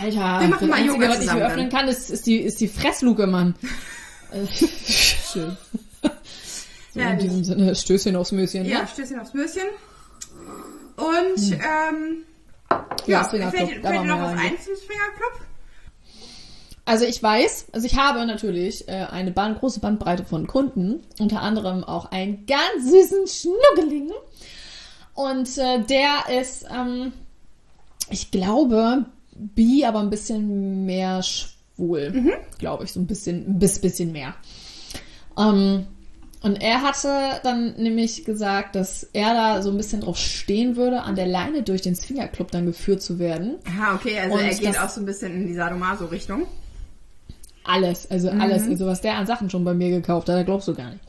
Alter, Wir machen mal Einzige, Yoga was ich mir öffnen kann, ist, ist, die, ist die Fressluke, Mann. Äh, (laughs) Schön. So, Ja, in diesem Sinne, Stößchen aufs Möschen. Ja, ne? Stößchen aufs Möschen. Und, ähm, Ja, ja, fällt, fällt dir noch was ein zum Swingerclub? Also ich weiß, also ich habe natürlich äh, eine Band, große Bandbreite von Kunden, unter anderem auch einen ganz süßen Schnuckeling. Und äh, der ist, ähm, ich glaube, bi, aber ein bisschen mehr schwul, glaube ich, so ein bisschen, ein bis, bisschen mehr. Ähm, und er hatte dann nämlich gesagt, dass er da so ein bisschen drauf stehen würde, an der Leine durch den Swingerclub dann geführt zu werden. Aha, okay, also Und er geht auch so ein bisschen in die Sadomaso-Richtung. Alles, also alles, also was der an Sachen schon bei mir gekauft hat, da glaubst du gar nicht.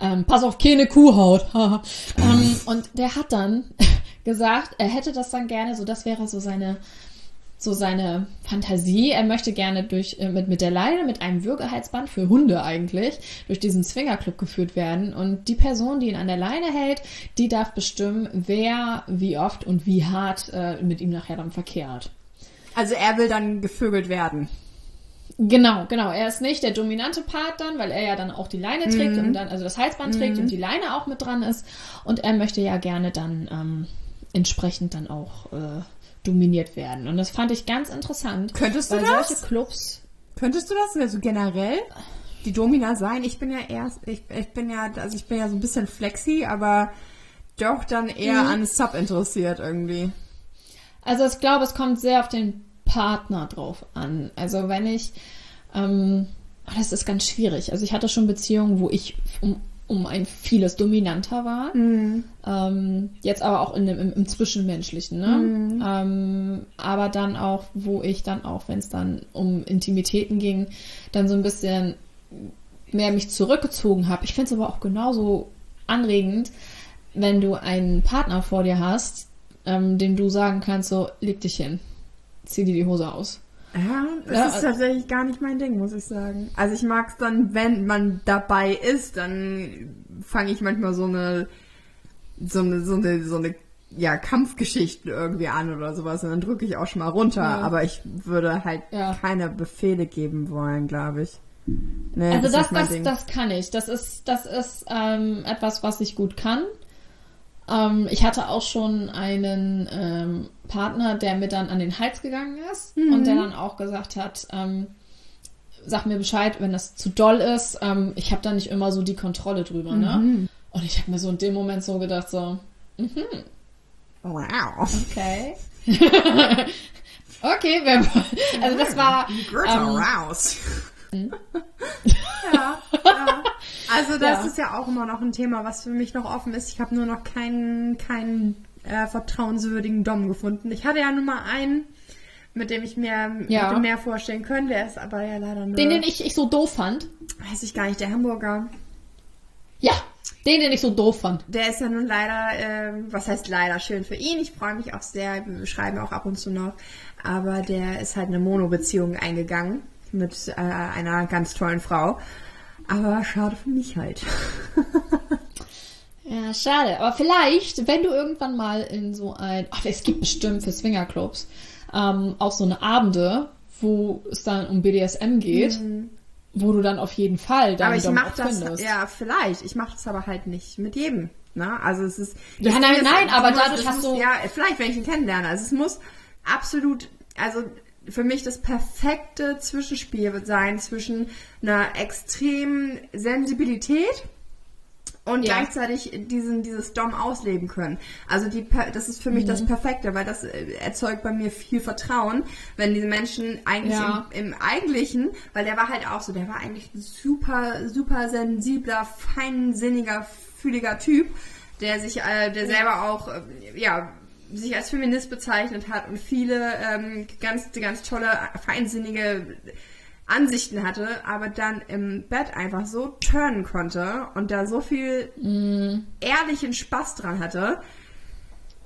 Ähm, pass auf, keine Kuhhaut. (laughs) ähm, und der hat dann (laughs) gesagt, er hätte das dann gerne, so das wäre so seine, so seine Fantasie. Er möchte gerne durch äh, mit, mit der Leine, mit einem Würgehalsband für Hunde eigentlich, durch diesen Swingerclub geführt werden. Und die Person, die ihn an der Leine hält, die darf bestimmen, wer, wie oft und wie hart äh, mit ihm nachher dann verkehrt. Also er will dann gevögelt werden. Genau, genau. Er ist nicht der dominante Part dann, weil er ja dann auch die Leine trägt Mhm. und dann, also das Halsband trägt und die Leine auch mit dran ist. Und er möchte ja gerne dann ähm, entsprechend dann auch äh, dominiert werden. Und das fand ich ganz interessant. Könntest du weil das? solche Clubs. Könntest du das also generell die Domina sein? Ich bin ja erst, ich, ich bin ja, also ich bin ja so ein bisschen flexi, aber doch dann eher an Sub interessiert irgendwie. Also ich glaube, es kommt sehr auf den Partner drauf an. Also wenn ich, ähm, oh, das ist ganz schwierig. Also ich hatte schon Beziehungen, wo ich um, um ein vieles dominanter war. Ähm, jetzt aber auch in dem, im, im Zwischenmenschlichen, ne? Ähm, aber dann auch, wo ich dann auch, wenn es dann um Intimitäten ging, dann so ein bisschen mehr mich zurückgezogen habe. Ich finde es aber auch genauso anregend, wenn du einen Partner vor dir hast, ähm, dem du sagen kannst, so, leg dich hin, zieh dir die Hose aus. Ja, das Ja, ist also- tatsächlich gar nicht mein Ding, muss ich sagen. Also ich mag es dann, wenn man dabei ist, dann fange ich manchmal so eine, so eine, so eine, so eine, ja, Kampfgeschichten irgendwie an oder sowas und dann drücke ich auch schon mal runter. Ja. Aber ich würde halt Ja. keine Befehle geben wollen, glaube ich. Nee, Also das, das, das kann ich. Das ist, das ist ähm, etwas, was ich gut kann. Ähm, ich hatte auch schon einen ähm, Partner, der mir dann an den Hals gegangen ist und der dann auch gesagt hat, ähm, sag mir Bescheid, wenn das zu doll ist. Ähm, ich habe da nicht immer so die Kontrolle drüber, ne? Und ich habe mir so in dem Moment so gedacht, so, wow. okay. (laughs) okay, wer, also das war, Greta ähm, raus. (laughs) ja, ja. Also das Ja. ist ja auch immer noch ein Thema, was für mich noch offen ist. Ich habe nur noch keinen, keinen äh, vertrauenswürdigen Dom gefunden. Ich hatte ja nur mal einen, mit dem ich mir Ja. mehr vorstellen können. Der ist aber ja leider nur, den, den ich, ich so doof fand. weiß ich gar nicht, der Hamburger. Ja, den, den ich so doof fand. Der ist ja nun leider, ähm, was heißt leider, schön für ihn. Ich freue mich auch sehr, wir schreiben auch ab und zu noch. Aber der ist halt eine Mono-Beziehung eingegangen mit äh, einer ganz tollen Frau. Aber schade für mich halt. (laughs) Ja, schade. Aber vielleicht, wenn du irgendwann mal in so ein, ach, es gibt bestimmt für Swingerclubs ähm, auch so eine Abende, wo es dann um BDSM geht, wo du dann auf jeden Fall deinen aber ich auch das, findest. ja, vielleicht. Ich mache das aber halt nicht mit jedem. Ne? Also es ist. Ja, nein, nein, aber dadurch hast du- Ja, vielleicht, wenn ich ihn kennenlerne. Also es muss absolut, also für mich das perfekte Zwischenspiel sein zwischen einer extremen Sensibilität und Ja. gleichzeitig diesen, dieses Dom ausleben können. Also die, das ist für mich Mhm. das Perfekte, weil das äh, erzeugt bei mir viel Vertrauen, wenn diese Menschen eigentlich Ja. im, im Eigentlichen, weil der war halt auch so, der war eigentlich ein super, super sensibler, feinsinniger, fühliger Typ, der sich, äh, der selber auch, äh, ja, sich als Feminist bezeichnet hat und viele ähm, ganz, ganz tolle, feinsinnige Ansichten hatte, aber dann im Bett einfach so turnen konnte und da so viel ehrlichen Spaß dran hatte,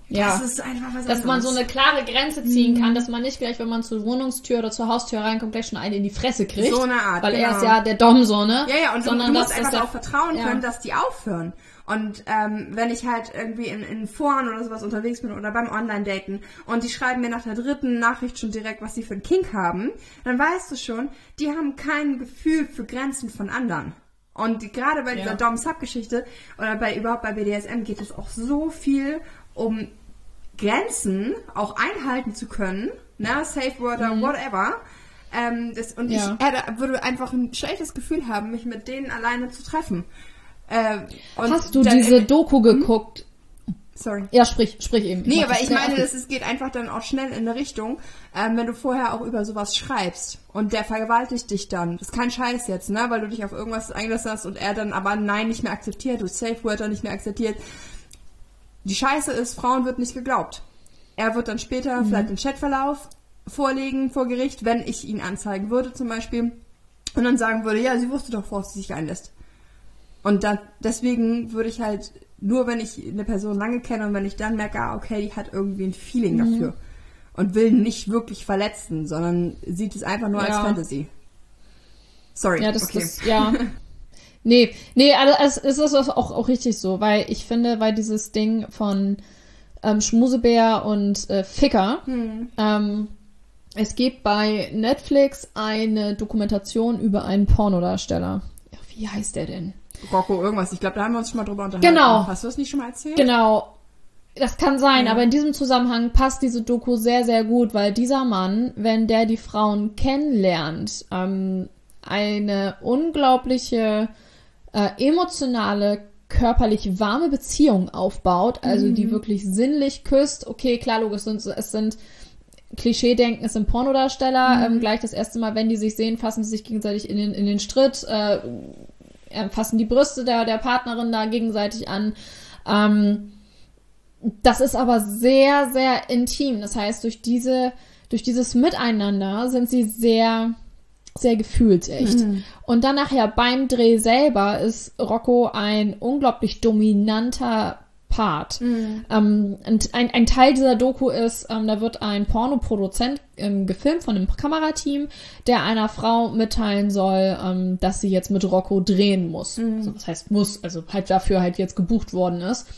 Ja. Das ist einfach was Dass man so anderes. eine klare Grenze ziehen Mhm. kann, dass man nicht gleich, wenn man zur Wohnungstür oder zur Haustür reinkommt, gleich schon einen in die Fresse kriegt. So eine Art, Weil er genau. ist ja der Dom so, ne? Ja, ja, und du, Sondern du musst dass- einfach dass darauf vertrauen ja. können, dass die aufhören. Und ähm, wenn ich halt irgendwie in, in Foren oder sowas unterwegs bin oder beim Online-Daten und die schreiben mir nach der dritten Nachricht schon direkt, was sie für einen Kink haben, dann weißt du schon, die haben kein Gefühl für Grenzen von anderen. Und die, gerade bei dieser Ja. Dom-Sub-Geschichte oder bei überhaupt bei BDSM geht es auch so viel um Grenzen auch einhalten zu können, ne, Safe Word oder whatever. Ähm, das, und Mhm. Ja. ich hätte, würde einfach ein schlechtes Gefühl haben, mich mit denen alleine zu treffen. Ähm, Hast du diese Doku geguckt? Sorry. Ja, sprich, sprich eben. Nee, mach aber ich meine, das, es geht einfach dann auch schnell in eine Richtung, ähm, wenn du vorher auch über sowas schreibst und der vergewaltigt dich dann. Das ist kein Scheiß jetzt, ne? Weil du dich auf irgendwas eingelassen hast und er dann aber Nein nicht mehr akzeptiert, du Safe Wörter nicht mehr akzeptiert. Die Scheiße ist, Frauen wird nicht geglaubt. Er wird dann später Mhm. vielleicht den Chatverlauf vorlegen vor Gericht, wenn ich ihn anzeigen würde zum Beispiel. Und dann sagen würde, ja, sie wusste doch, worauf sie sich einlässt. Und dann, deswegen würde ich halt, nur wenn ich eine Person lange kenne und wenn ich dann merke, ah, okay, die hat irgendwie ein Feeling Mhm. dafür und will nicht wirklich verletzen, sondern sieht es einfach nur als Ja. Fantasy. Sorry, Ja, das, okay. das, ja. (laughs) Nee, nee, also es, ist auch, auch richtig so, weil ich finde, weil dieses Ding von ähm, Schmusebär und äh, Ficker, Hm. ähm, es gibt bei Netflix eine Dokumentation über einen Pornodarsteller. Wie heißt der denn? Rocco irgendwas, ich glaube, da haben wir uns schon mal drüber unterhalten. Genau. Hast du das nicht schon mal erzählt? Genau. Das kann sein, aber in diesem Zusammenhang passt diese Doku sehr, sehr gut, weil dieser Mann, wenn der die Frauen kennenlernt, ähm, eine unglaubliche äh, emotionale, körperlich warme Beziehung aufbaut, also die wirklich sinnlich küsst. Okay, klar, logisch, es sind, es sind Klischee-denken, es sind Pornodarsteller. Ähm, gleich das erste Mal, wenn die sich sehen, fassen sie sich gegenseitig in den, in den Stritt, äh, äh, fassen die Brüste der, der Partnerin da gegenseitig an. Ähm, das ist aber sehr, sehr intim. Das heißt, durch diese, durch dieses Miteinander sind sie sehr, sehr gefühlsecht. Und dann nachher beim Dreh selber ist Rocco ein unglaublich dominanter Part. Ähm, und ein, ein Teil dieser Doku ist, ähm, da wird ein Pornoproduzent ähm, gefilmt von einem Kamerateam, der einer Frau mitteilen soll, ähm, dass sie jetzt mit Rocco drehen muss. So, das heißt muss, also halt dafür halt jetzt gebucht worden ist.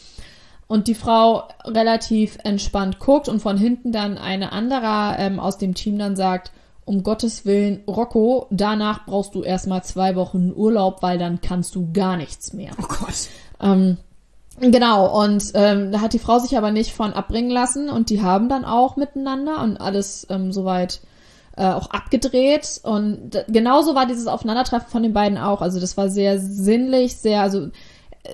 Und die Frau relativ entspannt guckt und von hinten dann eine anderer ähm, aus dem Team dann sagt, um Gottes Willen, Rocco, danach brauchst du erstmal zwei Wochen Urlaub, weil dann kannst du gar nichts mehr. Oh Gott. Ähm, genau, und ähm, da hat die Frau sich aber nicht von abbringen lassen und die haben dann auch miteinander und alles ähm, soweit äh, auch abgedreht. Und genauso war dieses Aufeinandertreffen von den beiden auch. Also das war sehr sinnlich, sehr, also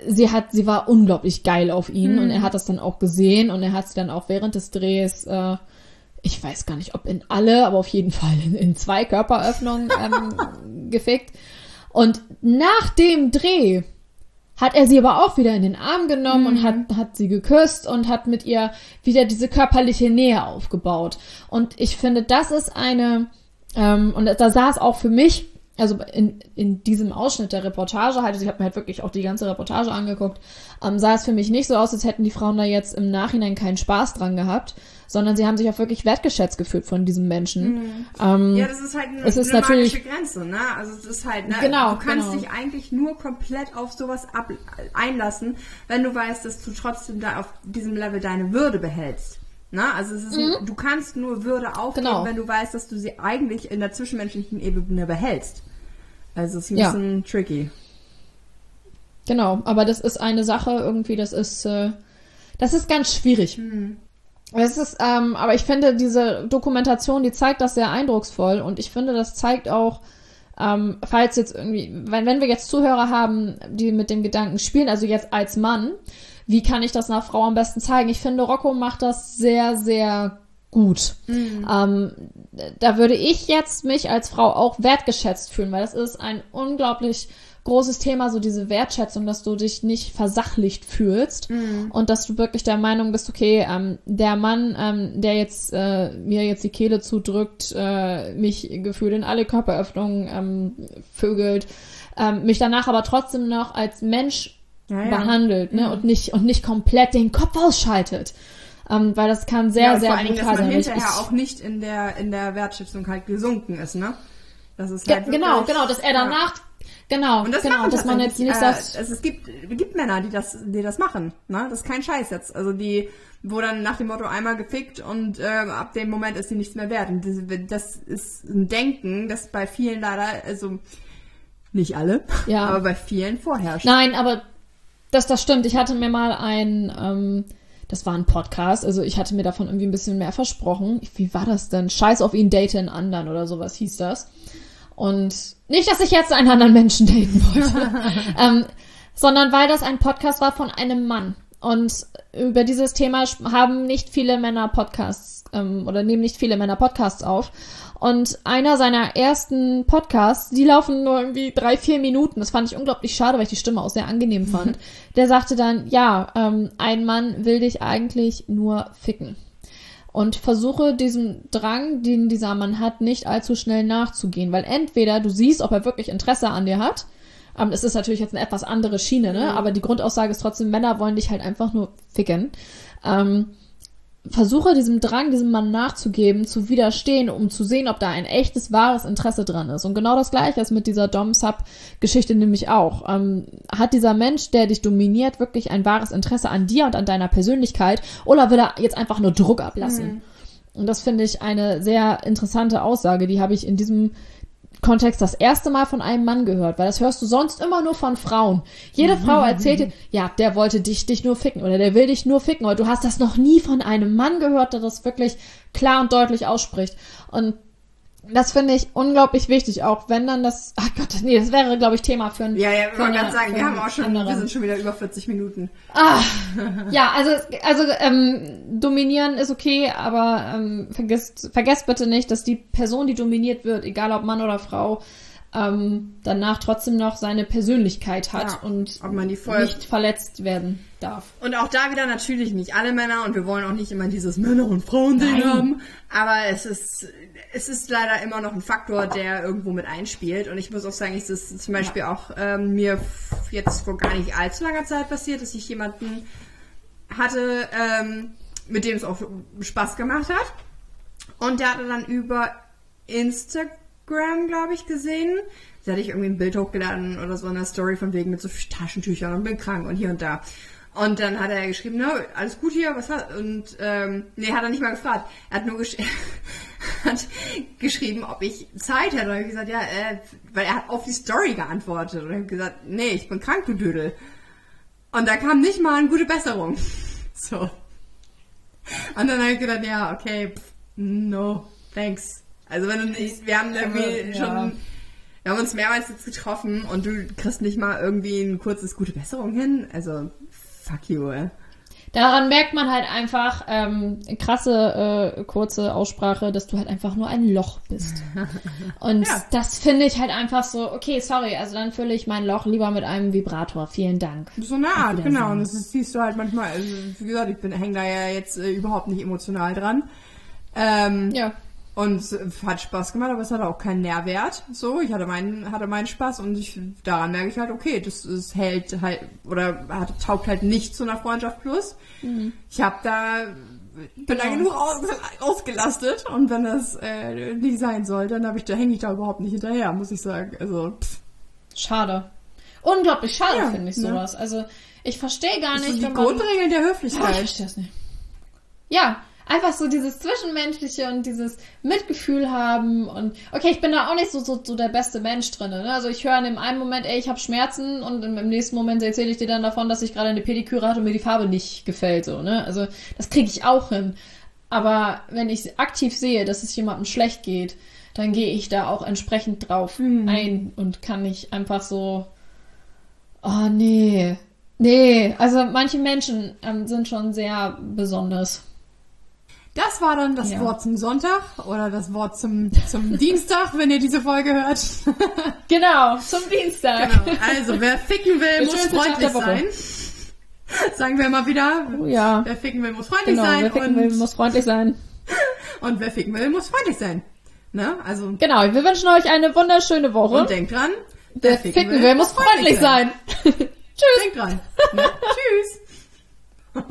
sie hat, sie war unglaublich geil auf ihn und er hat das dann auch gesehen und er hat sie dann auch während des Drehs, äh, ich weiß gar nicht, ob in alle, aber auf jeden Fall in, in zwei Körperöffnungen ähm, (laughs) gefickt. Und nach dem Dreh hat er sie aber auch wieder in den Arm genommen und hat, hat sie geküsst und hat mit ihr wieder diese körperliche Nähe aufgebaut. Und ich finde, das ist eine, ähm, und da sah es auch für mich, also in, in diesem Ausschnitt der Reportage halt, also ich habe mir halt wirklich auch die ganze Reportage angeguckt, ähm, sah es für mich nicht so aus, als hätten die Frauen da jetzt im Nachhinein keinen Spaß dran gehabt, sondern sie haben sich auch wirklich wertgeschätzt gefühlt von diesem Menschen. Ähm, Ja, das ist halt eine, Es ist eine natürlich- magische Grenze, ne? Also es ist halt, ne? Genau, du kannst genau. dich eigentlich nur komplett auf sowas ab einlassen, wenn du weißt, dass du trotzdem da auf diesem Level deine Würde behältst. Ne? Also es ist, du kannst nur Würde aufgeben, Mhm. Genau. wenn du weißt, dass du sie eigentlich in der zwischenmenschlichen Ebene behältst. Also es ist ein Ja. bisschen tricky. Genau, aber das ist eine Sache irgendwie, das ist, äh, das ist ganz schwierig. Es ist, ähm, aber ich finde diese Dokumentation, die zeigt das sehr eindrucksvoll und ich finde, das zeigt auch, ähm, falls jetzt irgendwie, wenn, wenn wir jetzt Zuhörer haben, die mit dem Gedanken spielen, also jetzt als Mann, wie kann ich das einer Frau am besten zeigen? Ich finde, Rocco macht das sehr, sehr gut. Ähm, da würde ich jetzt mich als Frau auch wertgeschätzt fühlen, weil das ist ein unglaublich großes Thema, so diese Wertschätzung, dass du dich nicht versachlicht fühlst und dass du wirklich der Meinung bist, okay, ähm, der Mann, ähm, der jetzt äh, mir jetzt die Kehle zudrückt, äh, mich gefühlt in alle Körperöffnungen ähm, vögelt, ähm, mich danach aber trotzdem noch als Mensch Ja, ja. behandelt, ne, und nicht und nicht komplett den Kopf ausschaltet. Ähm, weil das kann sehr, ja, sehr vor allen Dingen, dass brutal man sein. Hinterher ich- auch nicht in der, in der Wertschätzung halt gesunken ist, ne? Das ist Ge halt genau, wirklich- genau, dass er ja. Genau, Und das genau, dass man jetzt nicht äh, sagt, es, es gibt, gibt Männer, die das, die das machen, ne? Das ist kein Scheiß jetzt. Also die, wo dann nach dem Motto einmal gefickt und äh, ab dem Moment ist sie nichts mehr wert. Und das, das ist ein Denken, das bei vielen leider, also nicht alle, Ja. aber bei vielen vorherrscht. Nein, aber das, das stimmt. Ich hatte mir mal ein, ähm, das war ein Podcast, also ich hatte mir davon irgendwie ein bisschen mehr versprochen. Wie war das denn? Scheiß auf ihn, date einen anderen oder sowas hieß das. Und nicht, dass ich jetzt einen anderen Menschen daten wollte, (laughs) ähm, sondern weil das ein Podcast war von einem Mann. Und über dieses Thema haben nicht viele Männer Podcasts ähm, oder nehmen nicht viele Männer Podcasts auf. Und einer seiner ersten Podcasts, die laufen nur irgendwie drei, vier Minuten. Das fand ich unglaublich schade, weil ich die Stimme auch sehr angenehm fand. (laughs) Der sagte dann, ja, ähm, ein Mann will dich eigentlich nur ficken. Und versuche diesem Drang, den dieser Mann hat, nicht allzu schnell nachzugehen. Weil entweder du siehst, ob er wirklich Interesse an dir hat. Ähm, es ist natürlich jetzt eine etwas andere Schiene, ne? Aber die Grundaussage ist trotzdem, Männer wollen dich halt einfach nur ficken. Ähm, versuche diesem Drang, diesem Mann nachzugeben, zu widerstehen, um zu sehen, ob da ein echtes, wahres Interesse dran ist. Und genau das Gleiche ist mit dieser Dom-Sub-Geschichte nämlich auch. Ähm, hat dieser Mensch, der dich dominiert, wirklich ein wahres Interesse an dir und an deiner Persönlichkeit? Oder will er jetzt einfach nur Druck ablassen? Und das finde ich eine sehr interessante Aussage. Die habe ich in diesem Kontext das erste Mal von einem Mann gehört, weil das hörst du sonst immer nur von Frauen. Jede Frau erzählt dir, ja, der wollte dich, dich nur ficken oder der will dich nur ficken, aber du hast das noch nie von einem Mann gehört, der das wirklich klar und deutlich ausspricht. Und das finde ich unglaublich wichtig, auch wenn dann das, ach Gott, nee, das wäre, glaube ich, Thema für ein Ja, ja, wollte eine- gerade sagen, wir haben auch schon, anderen. wir sind schon wieder über 40 Minuten. Ah, ja, also, also ähm, dominieren ist okay, aber ähm, vergesst, vergesst bitte nicht, dass die Person, die dominiert wird, egal ob Mann oder Frau, ähm, danach trotzdem noch seine Persönlichkeit hat Ja, und man nicht verletzt werden darf. Und auch da wieder natürlich nicht alle Männer und wir wollen auch nicht immer dieses Männer- und Frauen-Ding Nein. haben. Aber es ist, es ist leider immer noch ein Faktor, der irgendwo mit einspielt. Und ich muss auch sagen, es ist zum Beispiel auch ähm, mir jetzt vor gar nicht allzu langer Zeit passiert, dass ich jemanden hatte, ähm, mit dem es auch Spaß gemacht hat. Und der hatte dann über Instagram, glaube ich, gesehen. Da hatte ich irgendwie ein Bild hochgeladen oder so in der Story von wegen mit so Taschentüchern und bin krank und hier und da. Und dann hat er geschrieben, ne, alles gut hier, was hat, und, ähm, nee, hat er nicht mal gefragt. Er hat nur gesch (laughs) hat geschrieben, ob ich Zeit hätte. Und ich gesagt, ja, äh, weil er hat auf die Story geantwortet. Und ich habe gesagt, nee, ich bin krank, du Dödel. Und da kam nicht mal eine gute Besserung. (laughs) So. Und dann habe ich gedacht, ja, okay, pff, no, thanks. Also wenn du nicht, wir haben irgendwie Ja. schon, wir haben uns mehrmals jetzt getroffen und du kriegst nicht mal irgendwie ein kurzes gute Besserung hin. Also, fuck you, ey. Daran merkt man halt einfach, ähm, krasse, äh, kurze Aussprache, dass du halt einfach nur ein Loch bist. (laughs) Und Ja. das finde ich halt einfach so, okay, sorry, also dann fülle ich mein Loch lieber mit einem Vibrator. Vielen Dank. So eine Art, genau. Und das ist, siehst du halt manchmal, also, wie gesagt, ich bin hänge da ja jetzt äh, überhaupt nicht emotional dran. Ähm, Ja. Und es hat Spaß gemacht, aber es hatte auch keinen Nährwert. So, ich hatte meinen, hatte meinen Spaß und ich, daran merke ich halt, okay, das, das hält halt, oder hat, taugt halt nicht zu einer Freundschaft plus. Ich habe da, bin da Genau. genug aus, ausgelastet und wenn das äh, nicht sein soll, dann habe ich, da hänge ich da überhaupt nicht hinterher, muss ich sagen. Also, pff, Schade. Unglaublich schade Ja, finde ich ne? sowas. Also ich verstehe gar das nicht, sind die Grundregeln der Ja, ich Höflichkeit. verstehe es nicht. Ja, einfach so dieses Zwischenmenschliche und dieses Mitgefühl haben und okay, ich bin da auch nicht so, so, so der beste Mensch drin. Ne? Also ich höre in dem einen Moment, ey, ich habe Schmerzen und im, im nächsten Moment erzähle ich dir dann davon, dass ich gerade eine Pediküre hatte und mir die Farbe nicht gefällt. So, ne? Also das kriege ich auch hin. Aber wenn ich aktiv sehe, dass es jemandem schlecht geht, dann gehe ich da auch entsprechend drauf ein und kann nicht einfach so, oh nee, nee. Also manche Menschen ähm, sind schon sehr besonders. Das war dann das Ja. Wort zum Sonntag oder das Wort zum, zum (laughs) Dienstag, wenn ihr diese Folge hört. (laughs) Genau, zum Dienstag. Genau. Also, wer ficken will, muss freundlich sein. Sagen wir mal wieder. Oh ja. Wer ficken will, muss freundlich Genau, sein. wer ficken und, will, muss freundlich sein. (laughs) und wer ficken will, muss freundlich sein. Ne? Also, Genau, wir wünschen euch eine wunderschöne Woche. und denkt dran. wer ficken will, muss freundlich sein. Denkt dran. Ne? Tschüss.